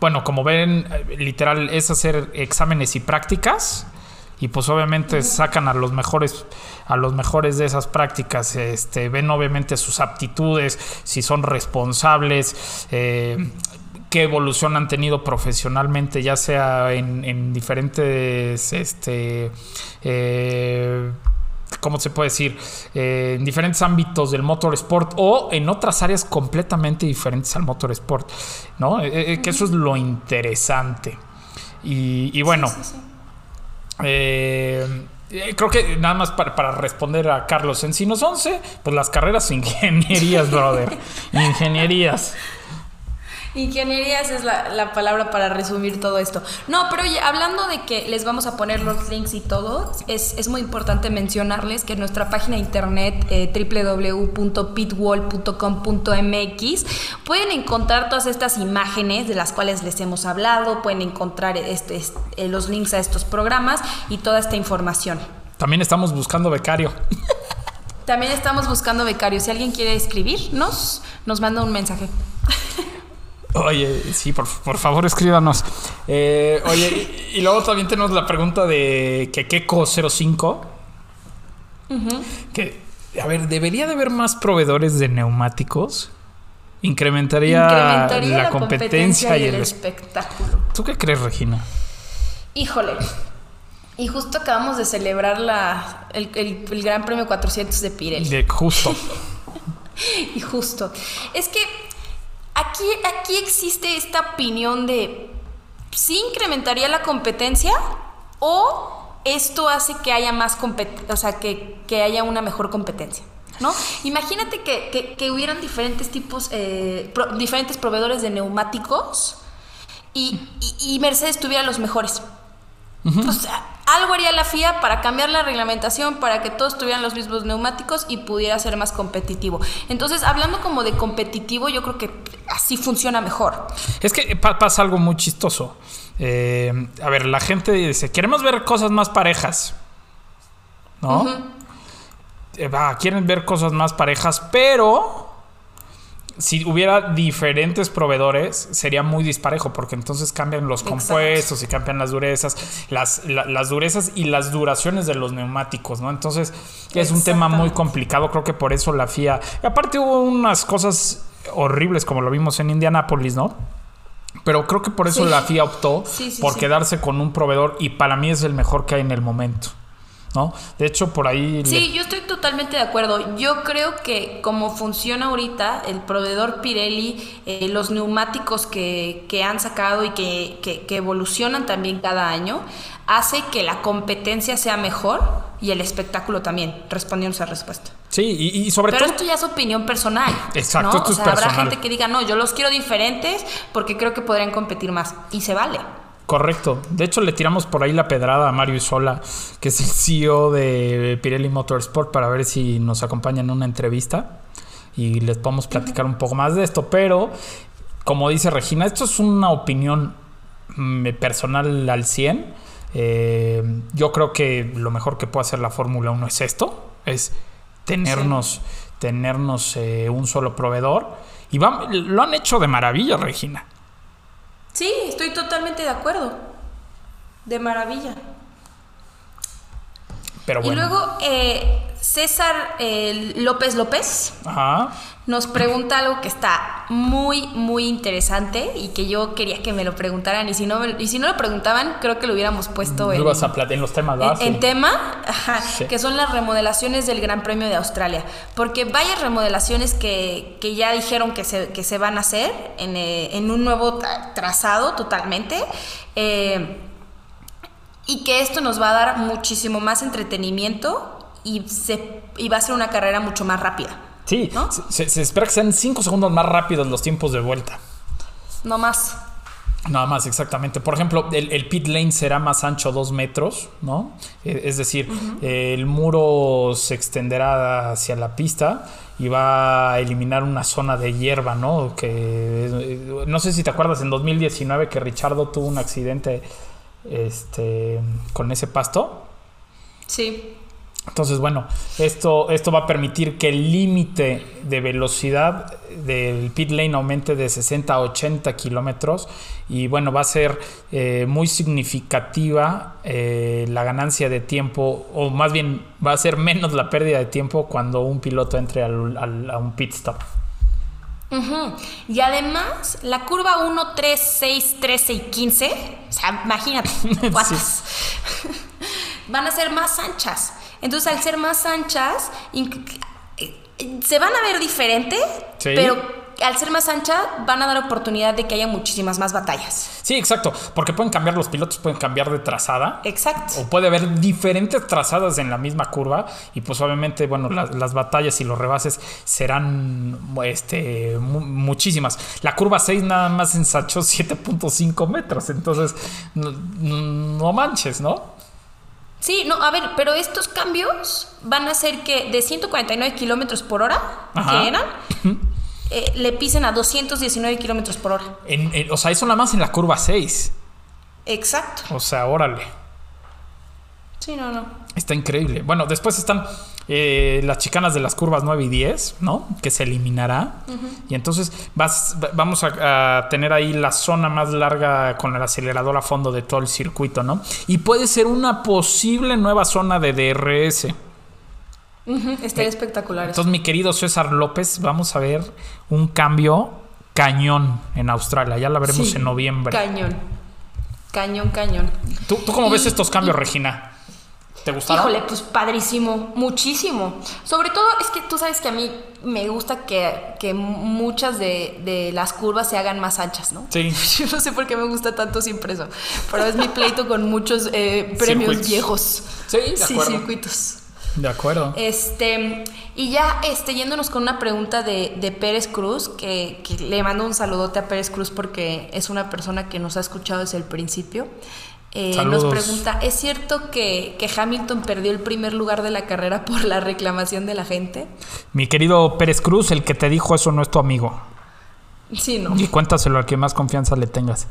bueno, como ven, literal es hacer exámenes y prácticas. Y pues obviamente sacan a los mejores a los mejores de esas prácticas este ven obviamente sus aptitudes si son responsables eh, qué evolución han tenido profesionalmente ya sea en, en diferentes este eh, ¿cómo se puede decir? Eh, en diferentes ámbitos del motorsport o en otras áreas completamente diferentes al motorsport, ¿no? Eh, que eso es lo interesante. Y, y bueno, creo que nada más para, para responder a Carlos Encinos 11, pues las carreras ingenierías, brother. ingenierías. Ingenierías es la, la palabra para resumir todo esto. No, pero oye, hablando de que les vamos a poner los links y todo, es, es muy importante mencionarles que en nuestra página de internet eh, www.pitwall.com.mx pueden encontrar todas estas imágenes de las cuales les hemos hablado, pueden encontrar este, este, los links a estos programas y toda esta información. También estamos buscando becario. También estamos buscando becarios. Si alguien quiere escribirnos, nos manda un mensaje. Oye, sí, por, por favor escríbanos. Eh, oye, y, y luego también tenemos la pregunta de Kekeko05. Que, a ver, ¿debería de haber más proveedores de neumáticos? Incrementaría, Incrementaría la, competencia, y el... es- espectáculo. ¿Tú qué crees, Regina? Híjole. Y justo acabamos de celebrar la, el, el- el Gran Premio 400 de Pirelli. De justo. Y justo. Es que aquí, aquí existe esta opinión de si incrementaría la competencia o esto hace que haya más competencia, o sea, que, que haya una mejor competencia. ¿No? Imagínate que, que- que hubieran diferentes tipos, eh, pro- diferentes proveedores de neumáticos y, y- y Mercedes tuviera los mejores. O sea, algo haría la FIA para cambiar la reglamentación para que todos tuvieran los mismos neumáticos y pudiera ser más competitivo. Entonces, hablando como de competitivo, yo creo que así funciona mejor. Es que pa- pasa algo muy chistoso. Eh, a ver, la gente dice, queremos ver cosas más parejas. ¿No? Eh, va, quieren ver cosas más parejas, pero si hubiera diferentes proveedores sería muy disparejo porque entonces cambian los Exacto. compuestos y cambian las durezas, las, la- las durezas y las duraciones de los neumáticos, ¿no? Entonces es un tema muy complicado, creo que por eso la FIA... y aparte hubo unas cosas horribles como lo vimos en Indianápolis, ¿no? Pero creo que por eso Sí. la FIA optó Sí, sí, por quedarse con un proveedor y para mí es el mejor que hay en el momento, ¿no? De hecho, por ahí... le- Sí, yo estoy totalmente de acuerdo. Yo creo que como funciona ahorita el proveedor Pirelli, eh, los neumáticos que, que han sacado y que, que- que evolucionan también cada año, hace que la competencia sea mejor y el espectáculo también, respondiendo a esa respuesta. Sí, y, y sobre Pero todo... esto ya es opinión personal. Exacto, ¿no? esto o es sea, habrá personal. gente que diga, no, yo los quiero diferentes porque creo que podrían competir más. Y se vale. Correcto. De hecho, le tiramos por ahí la pedrada a Mario Isola, que es el CEO de Pirelli Motorsport, para ver si nos acompaña en una entrevista y les podemos platicar un poco más de esto. Pero, como dice Regina, esto es una opinión mm, personal al 100. Eh, yo creo que lo mejor que puede hacer la Fórmula 1 es esto, es tenernos, tenernos eh, un solo proveedor. Y va- lo han hecho de maravilla, Regina. Sí, estoy totalmente de acuerdo. De maravilla. Pero Y bueno. luego eh, César eh, López López Ajá. Nos pregunta algo que está muy, muy interesante y que yo quería que me lo preguntaran y si no, y si no lo preguntaban, creo que lo hubiéramos puesto en, a en los temas, en, tema, ajá, Sí. que son las remodelaciones del Gran Premio de Australia. Porque varias remodelaciones que, que ya dijeron que se, que se van a hacer en, eh, en un nuevo tra- trazado totalmente. eh, y que esto nos va a dar muchísimo más entretenimiento y, se, y va a ser una carrera mucho más rápida. Sí, ¿no? se, se espera que sean 5 segundos más rápidos los tiempos de vuelta. No más. Nada más, exactamente. Por ejemplo, el, el pit lane será más ancho 2 metros, ¿no? Eh, Es decir, el muro se extenderá hacia la pista y va a eliminar una zona de hierba, ¿no? Que no sé si te acuerdas en 2019 que Richardo tuvo un accidente este, con ese pasto. Sí. Entonces, bueno, esto, esto va a permitir que el límite de velocidad del pit lane aumente de 60 a 80 kilómetros y bueno, va a ser eh, muy significativa eh, la ganancia de tiempo o más bien va a ser menos la pérdida de tiempo cuando un piloto entre al- al- a un pit stop. Y además, la curva 1, 3, 6, 13 y 15, o sea, imagínate, cuántas, van a ser más anchas. Entonces, al ser más anchas, eh, se van a ver diferente, Sí. pero al ser más anchas, van a dar oportunidad de que haya muchísimas más batallas. Sí, exacto, porque pueden cambiar los pilotos, pueden cambiar de trazada. Exacto. O puede haber diferentes trazadas en la misma curva y pues obviamente, bueno, las, las batallas y los rebases serán este, mu- muchísimas. La curva 6 nada más ensachó 7.5 metros, entonces no, no manches, ¿no? Sí, no, a ver, pero estos cambios van a hacer que de 149 kilómetros por hora, Ajá. que eran, eh, le pisen a 219 kilómetros por hora. En- en- o sea, eso nada más en la curva 6. Exacto. O sea, órale. Sí, no, no. Está increíble. Bueno, después están eh, las chicanas de las curvas 9 y 10, ¿no? Que se eliminará. Y entonces vas, va- vamos a, a tener ahí la zona más larga con el acelerador a fondo de todo el circuito, ¿no? Y puede ser una posible nueva zona de DRS. Ujú, Estaría espectacular. eso. Entonces, mi querido César López, vamos a ver un cambio cañón en Australia. Ya la veremos Sí, en noviembre. Cañón. Cañón, cañón. ¿Tú, tú cómo ves estos cambios, y- Regina? ¿Te gustaron? Híjole, pues padrísimo, muchísimo. Sobre todo es que tú sabes que a mí me gusta que, que muchas de, de las curvas se hagan más anchas, ¿no? Sí. Yo no sé por qué me gusta tanto siempre eso, pero es mi pleito con muchos eh, premios Circuitos. viejos. Sí, de Sí, acuerdo. circuitos. De acuerdo. Este, y ya este, yéndonos con una pregunta de, de Pérez Cruz, que, que le mando un saludote a Pérez Cruz porque es una persona que nos ha escuchado desde el principio. Eh, nos pregunta, ¿es cierto que, que Hamilton perdió el primer lugar de la carrera por la reclamación de la gente? Mi querido Pérez Cruz, el que te dijo eso no es tu amigo. Sí, no. Y cuéntaselo al que más confianza le tengas.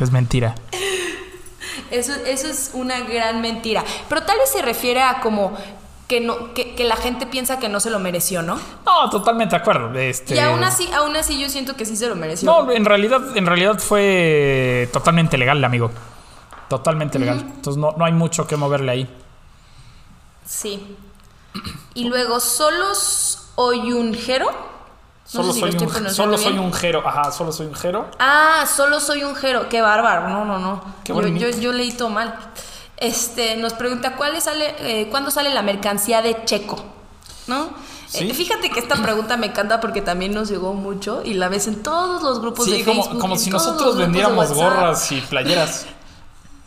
Es mentira. Eso, eso es una gran mentira. Pero tal vez se refiere a como que, no, que, que la gente piensa que no se lo mereció, ¿no? No, totalmente de acuerdo. Este... Y aún así, aún así yo siento que sí se lo mereció. No, en realidad, en realidad fue totalmente legal, amigo. Totalmente legal. Entonces no, no hay mucho que moverle ahí. Sí. Y luego, ¿solos Oyunjero? No Solo, sé si lo soy, un, solo soy un jero. Ajá, solo soy un jero. Ah, solo soy un jero. Qué bárbaro. No, no, no. Qué yo, bonito. yo, yo leí todo mal. Este, nos pregunta, ¿cuál sale, eh, ¿cuándo sale la mercancía de Checo? ¿No? Sí. Eh, fíjate que esta pregunta me encanta porque también nos llegó mucho y la ves en todos los grupos de Sí, Facebook. como, como si nosotros vendiéramos gorras y playeras.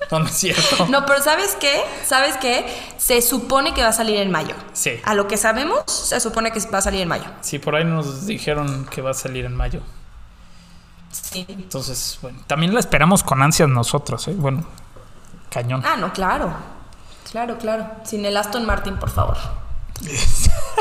No, no es cierto. No, pero ¿sabes qué? ¿Sabes qué? Se supone que va a salir en mayo. Sí. A lo que sabemos, se supone que va a salir en mayo. Sí, por ahí nos dijeron que va a salir en mayo. Sí. Entonces, bueno, también la esperamos con ansias nosotros, ¿eh? Bueno, cañón. Ah, no, claro. Claro, claro. Sin el Aston Martin, por favor.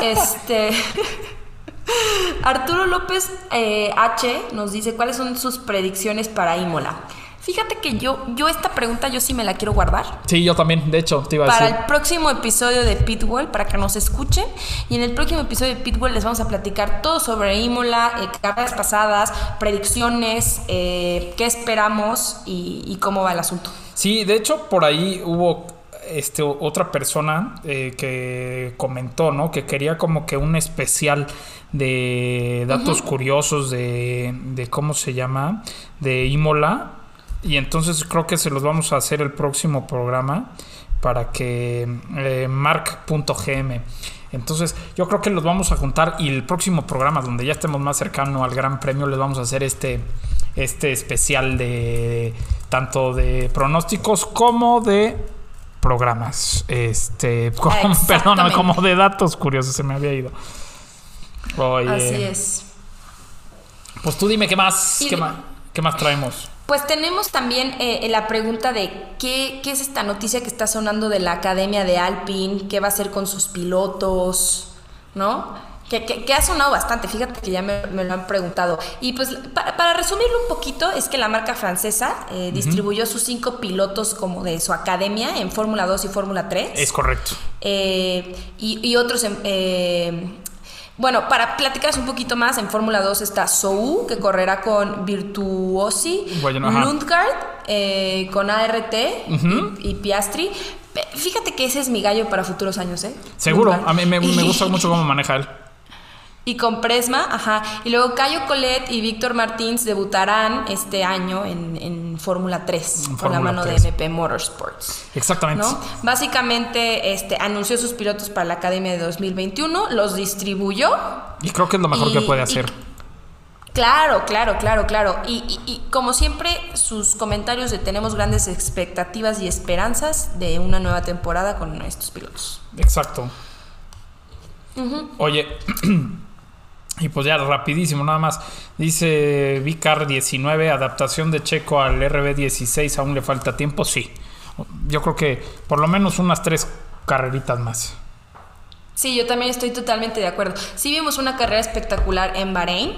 Este. Arturo López eh, H nos dice cuáles son sus predicciones para Imola. Fíjate que yo, yo esta pregunta yo sí me la quiero guardar Sí, yo también, de hecho, te iba a para decir. el próximo episodio de Pitwell, para que nos escuchen. Y en el próximo episodio de Pitwell les vamos a platicar todo sobre Imola, eh, carreras pasadas, predicciones, eh, qué esperamos y, y cómo va el asunto. Sí, de hecho, por ahí hubo este, otra persona eh, que comentó, ¿no? Que quería como que un especial de datos curiosos de, de, ¿cómo se llama? De Imola. Y entonces creo que se los vamos a hacer el próximo programa para que eh, mark.gm. Entonces yo creo que los vamos a juntar y el próximo programa donde ya estemos más cercano al Gran Premio les vamos a hacer este, este especial de tanto de pronósticos como de programas. Este, como, perdóname, como de datos curiosos se me había ido. Oye, Así es. Pues tú dime qué más, qué más, qué más traemos. Pues tenemos también eh, la pregunta de qué, qué es esta noticia que está sonando de la Academia de Alpine, qué va a hacer con sus pilotos, ¿no? Que, que- que ha sonado bastante, fíjate que ya me, me lo han preguntado. Y pues pa- para resumirlo un poquito, es que la marca francesa eh, distribuyó sus cinco pilotos como de su academia en Fórmula 2 y Fórmula 3. Es correcto. Eh, y, y otros. en- eh, bueno, para platicaros un poquito más, en Fórmula 2 está Sou, que correrá con Virtuosi, Bueno. Lundgaard eh, con ART y, y Piastri. Fíjate que ese es mi gallo para futuros años, ¿eh? Seguro, Lundgaard. a mí me, me gusta mucho cómo maneja él. Y con Presma, ajá. Y luego Cayo Collet y Víctor Martins debutarán este año en, en Fórmula 3, En con la mano 3. de MP Motorsports. Exactamente. ¿no? Básicamente este, anunció sus pilotos para la Academia de 2021, los distribuyó. Y creo que es lo mejor que puede y- hacer. Claro, claro, claro, claro. Y, y- y como siempre, sus comentarios de tenemos grandes expectativas y esperanzas de una nueva temporada con estos pilotos. Exacto. Oye, y pues ya rapidísimo, nada más. Dice Vicar 19, adaptación de Checo al RB16, aún le falta tiempo. Sí, yo creo que por lo menos unas tres carreritas más. Sí, yo también estoy totalmente de acuerdo. Sí vimos una carrera espectacular en Bahrein.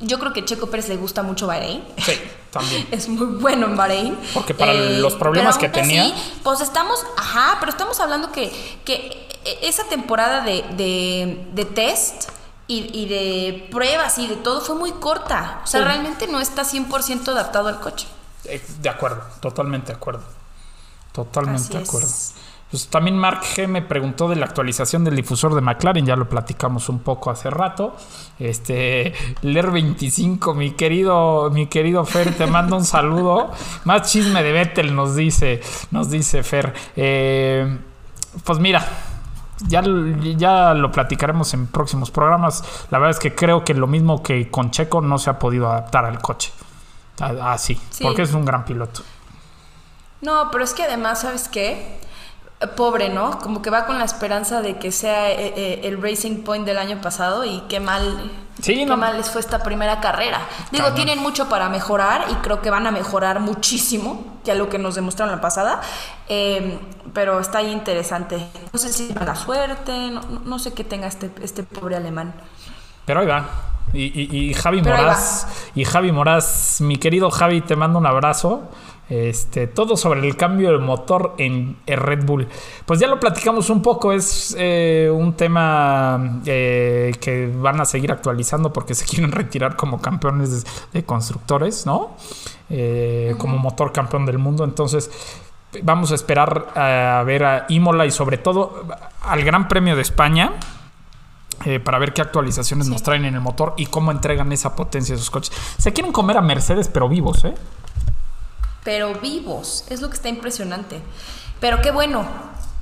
Yo creo que Checo Pérez le gusta mucho Bahrein. Sí, también. Es muy bueno en Bahrein. Eh, Porque para los problemas pero que tenía- así, pues estamos, ajá, pero estamos hablando que, que esa temporada de, de, de test y, y de pruebas y de todo fue muy corta. O sea, Sí. realmente no está 100% adaptado al coche. Eh, De acuerdo, totalmente de acuerdo. Totalmente Así de es. acuerdo. Pues también Mark G me preguntó de la actualización del difusor de McLaren, ya lo platicamos un poco hace rato. Este, Ler 25, mi querido, mi querido Fer, te mando un saludo. Más chisme de Vettel nos dice, nos dice Fer. Eh, pues mira, ya, ya lo platicaremos en próximos programas. La verdad es que creo que lo mismo que con Checo no se ha podido adaptar al coche. Así, Sí. porque es un gran piloto. No, pero es que además, ¿sabes qué? Pobre, ¿no? Como que va con la esperanza de que sea eh, eh, el Racing Point del año pasado y qué mal, Sí, qué no. mal les fue esta primera carrera. Digo, tienen mucho para mejorar y creo que van a mejorar muchísimo que a lo que nos demostraron la pasada, Eh, pero está ahí interesante. No sé si mala suerte, no, no- sé qué tenga este, este pobre alemán. Pero ahí va. Y, y- y Javi Pero Moraz, y Javi Moraz, mi querido Javi, te mando un abrazo. Este, todo sobre el cambio de motor en el Red Bull. Pues ya lo platicamos un poco, es eh, un tema eh, que van a seguir actualizando porque se quieren retirar como campeones de, de constructores, ¿no? Eh, Como motor campeón del mundo. Entonces, vamos a esperar a ver a Imola y sobre todo al Gran Premio de España eh, para ver qué actualizaciones nos traen en el motor y cómo entregan esa potencia a esos coches. Se quieren comer a Mercedes, pero vivos, ¿eh? Pero vivos, es lo que está impresionante. Pero qué bueno,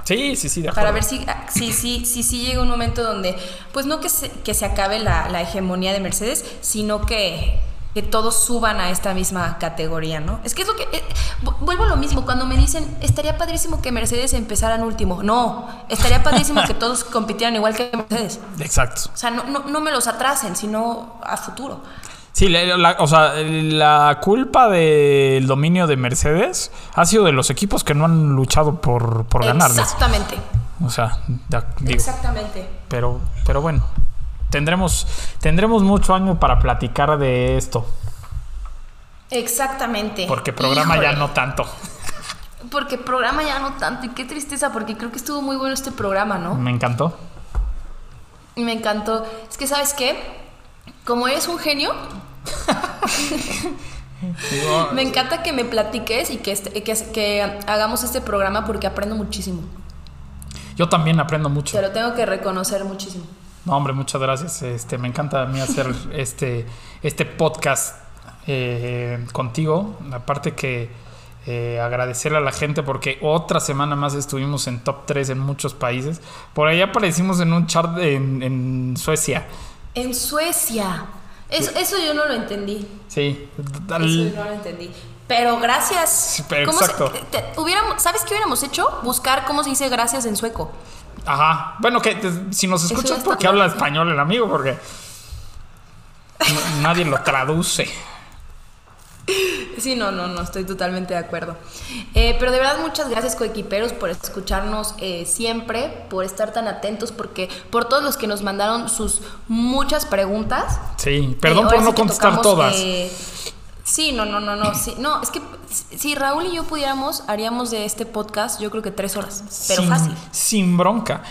Sí, sí, sí, de acuerdo. para ver si ah, si, si, si, si llega un momento donde, pues no que se, que se acabe la, la hegemonía de Mercedes, sino que, que todos suban a esta misma categoría, ¿no? Es que es lo que... eh, vu- vuelvo a lo mismo, cuando me dicen, estaría padrísimo que Mercedes empezara en último. No, estaría padrísimo que todos compitieran igual que Mercedes. Exacto. O sea, no, no, no me los atrasen, sino a futuro. Sí, la- la- o sea, la culpa del dominio de Mercedes ha sido de los equipos que no han luchado por, por ganarles. Exactamente, O sea, da- digo, exactamente. pero, pero bueno, tendremos, tendremos mucho año para platicar de esto, Exactamente. porque programa ya no tanto. Porque programa ya no tanto. Y qué tristeza, porque creo que estuvo muy bueno este programa, ¿no? Me encantó. Me encantó. Es que, ¿sabes qué? Como eres un genio, me encanta que me platiques y que, este- que, que hagamos este programa porque aprendo muchísimo. Yo también aprendo mucho. Te lo tengo que reconocer muchísimo. No, hombre, muchas gracias. Este, me encanta a mí hacer este, este podcast eh, contigo. Aparte que eh, agradecerle a la gente porque otra semana más estuvimos en top 3 en muchos países. Por ahí aparecimos en un chart en, en Suecia. En Suecia. Eso, eso yo no lo entendí. Sí. Eso yo no lo entendí. Pero gracias. pero ¿Cómo se- exacto. te- te- hubiéramos, ¿Sabes qué hubiéramos hecho? Buscar cómo se dice gracias en sueco. Ajá. Bueno, que te- si nos escuchas porque habla español el amigo, porque nadie lo traduce. Sí, no, no, no, estoy totalmente de acuerdo. Eh, pero de verdad, muchas gracias, coequiperos, por escucharnos eh, siempre, por estar tan atentos, porque por todos los que nos mandaron sus muchas preguntas. Sí, perdón Eh, por no contestar tocamos, todas. Eh, sí, no, no, no, no. Sí, no, es que si Raúl y yo pudiéramos, haríamos de este podcast, yo creo que tres horas, pero sin, fácil. Sin bronca.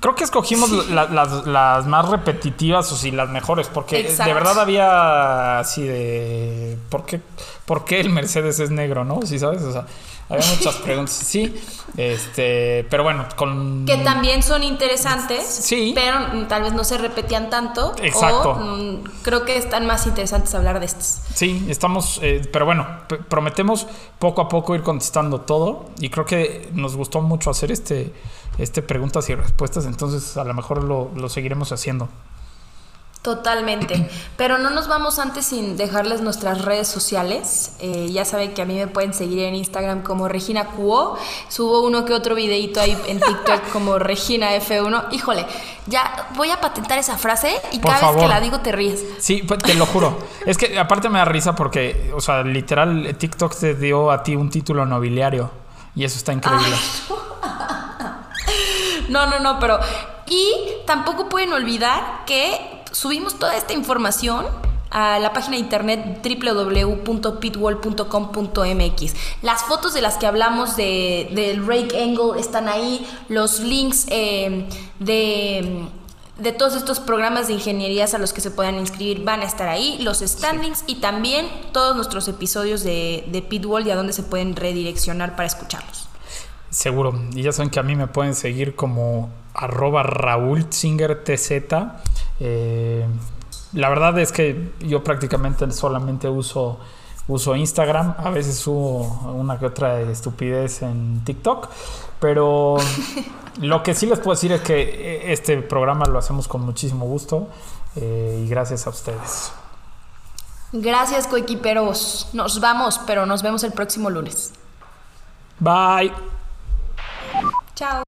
Creo que escogimos la- las, las más repetitivas o sí, las mejores, porque Exacto. de verdad había así de. ¿por qué, ¿Por qué el Mercedes es negro, no? ¿Sí sabes? O sea, había muchas preguntas. Sí, este. Pero bueno, con. Que también son interesantes, Sí. pero tal vez no se repetían tanto. Exacto. O mm, creo que están más interesantes hablar de estos. Sí, estamos, eh, pero bueno, prometemos poco a poco ir contestando todo y creo que nos gustó mucho hacer este, este preguntas y respuestas, entonces a lo mejor lo, lo seguiremos haciendo. Totalmente. Pero no nos vamos antes sin dejarles nuestras redes sociales. Eh, ya saben que a mí me pueden seguir en Instagram como Regina Cuo. Subo uno que otro videito ahí en TikTok como Regina F1. Híjole, ya voy a patentar esa frase y Por cada vez que la digo te ríes. Sí, pues, te lo juro. es que aparte me da risa porque, o sea, literal, TikTok te dio a ti un título nobiliario y eso está increíble. No, no, no, pero... Y tampoco pueden olvidar que subimos toda esta información a la página de internet www.pitwall.com.mx. Las fotos de las que hablamos de, del rake angle están ahí, los links eh, de, de todos estos programas de ingenierías a los que se puedan inscribir van a estar ahí, los standings y también todos nuestros episodios de, de Pitwall y a dónde se pueden redireccionar para escucharlos. Seguro. Y ya saben que a mí me pueden seguir como arroba TZ. Eh, la verdad es que yo prácticamente solamente uso, uso Instagram. A veces subo una que otra estupidez en TikTok. Pero lo que sí les puedo decir es que este programa lo hacemos con muchísimo gusto. eh, y gracias a ustedes. Gracias, coequiperos. Nos vamos, pero nos vemos el próximo lunes. Bye. Chao.